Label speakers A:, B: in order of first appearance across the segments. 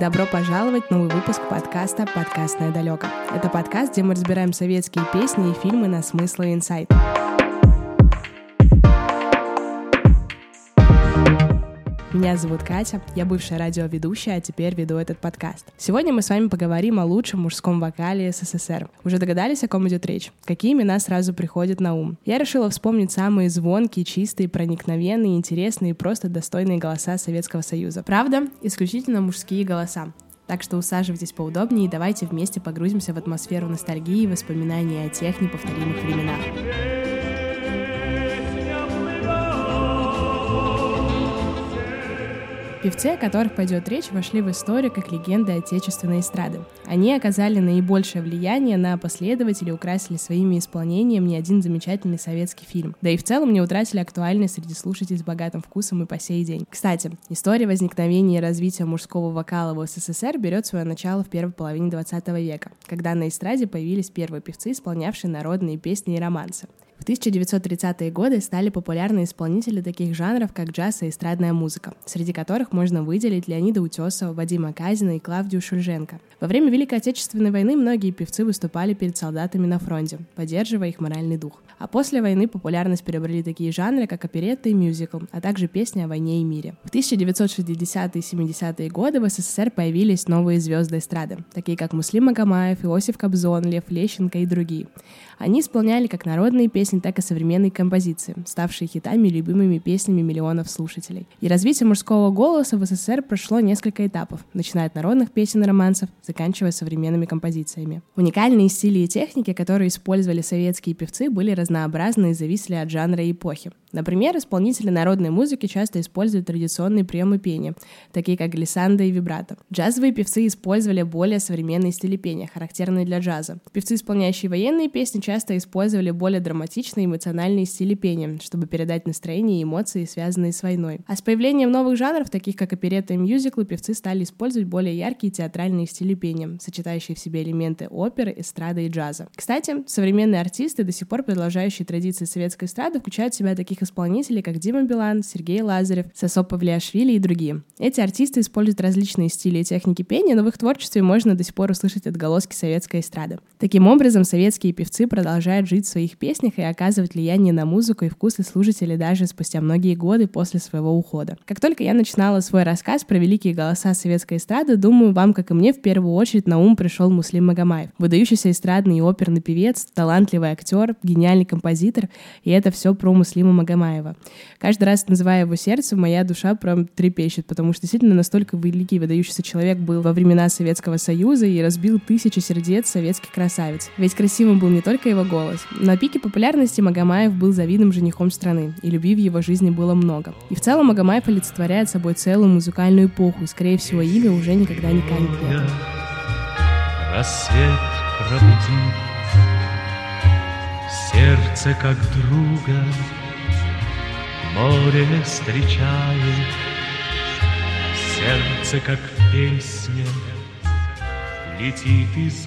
A: Добро пожаловать в новый выпуск подкаста «Подкастное далеко». Это подкаст, где мы разбираем советские песни и фильмы на смыслы и инсайт. Меня зовут Катя, я бывшая радиоведущая, а теперь веду этот подкаст. Сегодня мы с вами поговорим о лучшем мужском вокале СССР. Уже догадались, о ком идет речь? Какие имена сразу приходят на ум? Я решила вспомнить самые звонкие, чистые, проникновенные, интересные и просто достойные голоса Советского Союза. Правда, исключительно мужские голоса. Так что усаживайтесь поудобнее и давайте вместе погрузимся в атмосферу ностальгии и воспоминаний о тех неповторимых временах. Певцы, о которых пойдет речь, вошли в историю как легенды отечественной эстрады. Они оказали наибольшее влияние на последователей, украсили своими исполнением не один замечательный советский фильм. Да и в целом не утратили актуальность среди слушателей с богатым вкусом и по сей день. Кстати, история возникновения и развития мужского вокала в СССР берет свое начало в первой половине 20 века, когда на эстраде появились первые певцы, исполнявшие народные песни и романсы. В 1930-е годы стали популярны исполнители таких жанров, как джаз и эстрадная музыка, среди которых можно выделить Леонида Утесова, Вадима Казина и Клавдию Шульженко. Во время Великой Отечественной войны многие певцы выступали перед солдатами на фронте, поддерживая их моральный дух. А после войны популярность приобрели такие жанры, как оперетта и мюзикл, а также песни о войне и мире. В 1960-е и 70-е годы в СССР появились новые звезды эстрады, такие как Муслим Магомаев, Иосиф Кобзон, Лев Лещенко и другие. Они исполняли как народные песни, так и современные композиции, ставшие хитами и любимыми песнями миллионов слушателей. И развитие мужского голоса в СССР прошло несколько этапов, начиная от народных песен и романсов, заканчивая современными композициями. Уникальные стили и техники, которые использовали советские певцы, были разнообразны и зависели от жанра и эпохи. Например, исполнители народной музыки часто используют традиционные приемы пения, такие как глиссанда и вибрато. Джазовые певцы использовали более современные стили пения, характерные для джаза. Певцы, исполняющие военные песни, часто использовали более драматичные эмоциональные стили пения, чтобы передать настроение и эмоции, связанные с войной. А с появлением новых жанров, таких как оперетта и мюзиклы, певцы стали использовать более яркие театральные стили пения, сочетающие в себе элементы оперы, эстрады и джаза. Кстати, современные артисты, до сих пор продолжающие традиции советской эстрады, включают в себя таких исполнителей, как Дима Билан, Сергей Лазарев, Сосо Павлиашвили и другие. Эти артисты используют различные стили и техники пения, но в их творчестве можно до сих пор услышать отголоски советской эстрады. Таким образом, советские певцы продолжают жить в своих песнях и оказывать влияние на музыку и вкусы слушателей даже спустя многие годы после своего ухода. Как только я начинала свой рассказ про великие голоса советской эстрады, думаю, вам, как и мне, в первую очередь на ум пришел Муслим Магомаев. Выдающийся эстрадный и оперный певец, талантливый актер, гениальный композитор, и это все про Муслима Магомаева. Каждый раз, называя его сердце, моя душа прям трепещет, потому что действительно настолько великий выдающийся человек был во времена Советского Союза и разбил тысячи сердец советских красавиц. Ведь красивым был не только его голос. На пике популярности Магомаев был завидным женихом страны, и любви в его жизни было много. И в целом Магомаев олицетворяет собой целую музыкальную эпоху, и, скорее всего, имя уже никогда не канет летом.
B: Рассвет пробудит сердце как друга море встречает, сердце, как песня, летит из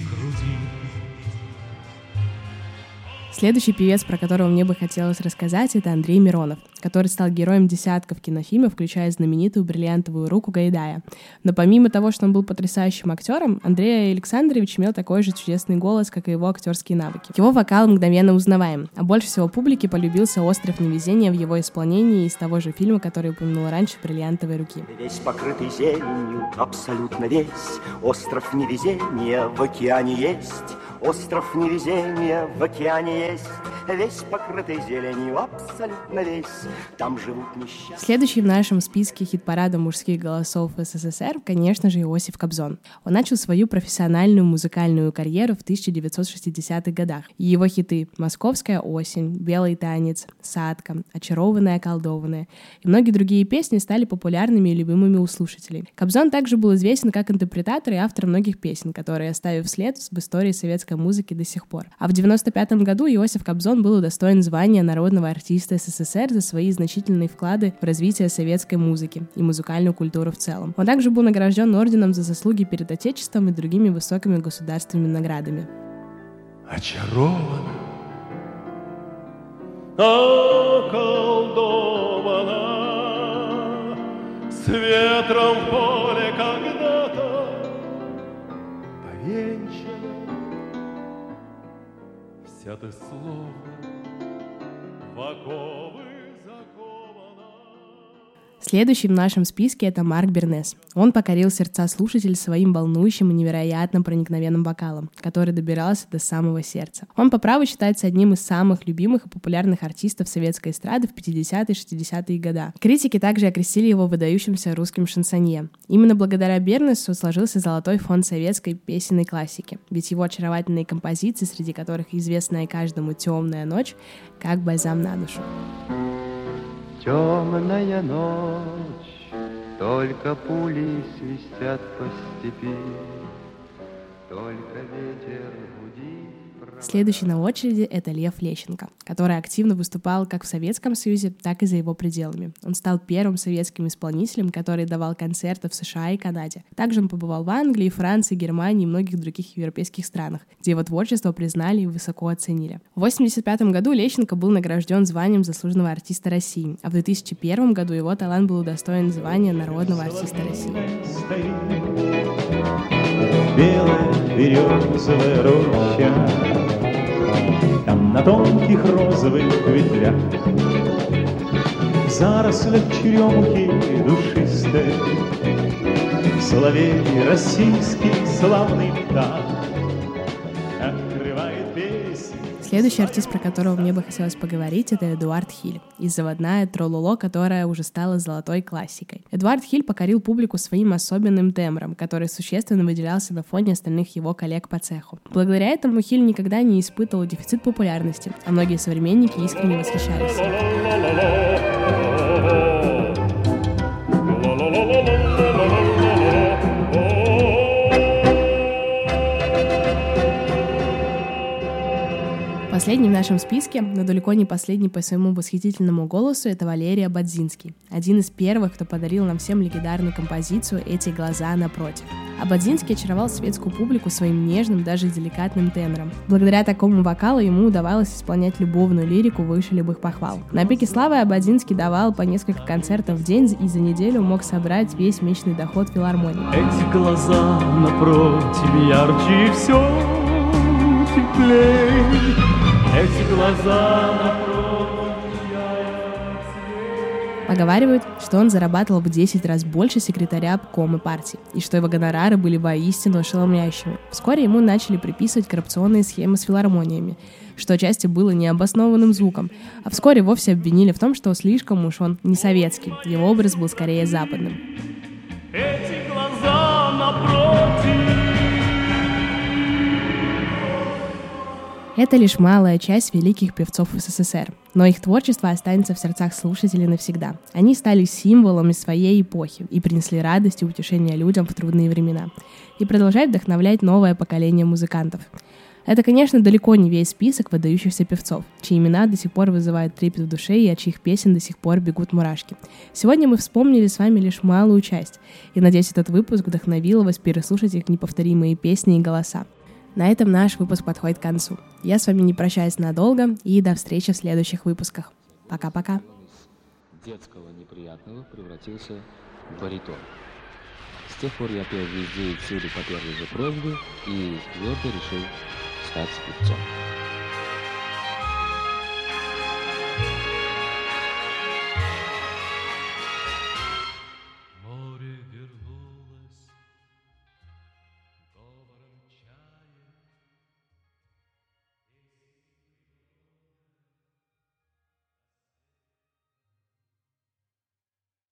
A: Следующий певец, про которого мне бы хотелось рассказать, это Андрей Миронов, который стал героем десятков кинофильмов, включая знаменитую «Бриллиантовую руку» Гайдая. Но помимо того, что он был потрясающим актером, Андрей Александрович имел такой же чудесный голос, как и его актерские навыки. Его вокал мгновенно узнаваем, а больше всего публике полюбился «Остров невезения» в его исполнении из того же фильма, который упомянул раньше «Бриллиантовой руки».
C: Весь покрытый зеленью, абсолютно весь, остров невезения в океане есть, Остров невезения в океане есть, Весь покрытый зеленью, абсолютно весь. Там живут несчастные.
A: Следующий в нашем списке хит-парада мужских голосов СССР, конечно же, Иосиф Кобзон. Он начал свою профессиональную музыкальную карьеру в 1960-х годах. Его хиты «Московская осень», «Белый танец», «Садка», «Очарованная, околдованная» и многие другие песни стали популярными и любимыми у слушателей. Кобзон также был известен как интерпретатор и автор многих песен, которые оставив след в истории советской музыки до сих пор. А в 95 году Иосиф Кобзон он был удостоен звания народного артиста СССР за свои значительные вклады в развитие советской музыки и музыкальную культуру в целом. Он также был награжден орденом за заслуги перед Отечеством и другими высокими государственными наградами.
B: Очарована, околдована, с ветром в взято словно в оковы.
A: Следующий в нашем списке это Марк Бернес. Он покорил сердца слушателей своим волнующим и невероятно проникновенным вокалом, который добирался до самого сердца. Он по праву считается одним из самых любимых и популярных артистов советской эстрады в 50-е и 60-е годы. Критики также окрестили его выдающимся русским шансонье. Именно благодаря Бернесу сложился золотой фонд советской песенной классики, ведь его очаровательные композиции, среди которых известная каждому «Темная ночь», как бальзам на душу.
D: Темная ночь, только пули свистят по степи, только ветер гудит.
A: Следующий на очереди — это Лев Лещенко, который активно выступал как в Советском Союзе, так и за его пределами. Он стал первым советским исполнителем, который давал концерты в США и Канаде. Также он побывал в Англии, Франции, Германии и многих других европейских странах, где его творчество признали и высоко оценили. В 1985 году Лещенко был награжден званием заслуженного артиста России, а в 2001 году его талант был удостоен звания народного артиста России.
E: Белая березовая роща, Там на тонких розовых ветвях В зарослях черемухи душистой Соловей российский славный птах
A: Следующий артист, про которого мне бы хотелось поговорить, это Эдуард Хиль и заводная Трололо, которая уже стала золотой классикой. Эдуард Хиль покорил публику своим особенным тембром, который существенно выделялся на фоне остальных его коллег по цеху. Благодаря этому Хиль никогда не испытывал дефицит популярности, а многие современники искренне восхищались. Последний в нашем списке, но далеко не последний по своему восхитительному голосу, это Валерия Бадзинский. Один из первых, кто подарил нам всем легендарную композицию «Эти глаза напротив». А Бадзинский очаровал светскую публику своим нежным, даже деликатным тенором. Благодаря такому вокалу ему удавалось исполнять любовную лирику выше любых похвал. На пике славы Абадзинский давал по несколько концертов в день и за неделю мог собрать весь месячный доход филармонии.
B: Эти глаза напротив ярче и все теплей. Эти глаза
A: Поговаривают, что он зарабатывал в 10 раз больше секретаря обкома партии, и что его гонорары были воистину ошеломляющими. Вскоре ему начали приписывать коррупционные схемы с филармониями, что отчасти было необоснованным звуком, а вскоре вовсе обвинили в том, что слишком уж он не советский, его образ был скорее западным. Это лишь малая часть великих певцов СССР, но их творчество останется в сердцах слушателей навсегда. Они стали символами своей эпохи и принесли радость и утешение людям в трудные времена. И продолжают вдохновлять новое поколение музыкантов. Это, конечно, далеко не весь список выдающихся певцов, чьи имена до сих пор вызывают трепет в душе и от чьих песен до сих пор бегут мурашки. Сегодня мы вспомнили с вами лишь малую часть, и надеюсь, этот выпуск вдохновил вас переслушать их неповторимые песни и голоса. На этом наш выпуск подходит к концу. Я с вами не прощаюсь надолго и до встречи в следующих выпусках. Пока-пока.
F: детского неприятного превратился в баритон. С тех пор я пел везде и всюду по первой же просьбе и твердо решил стать певцом.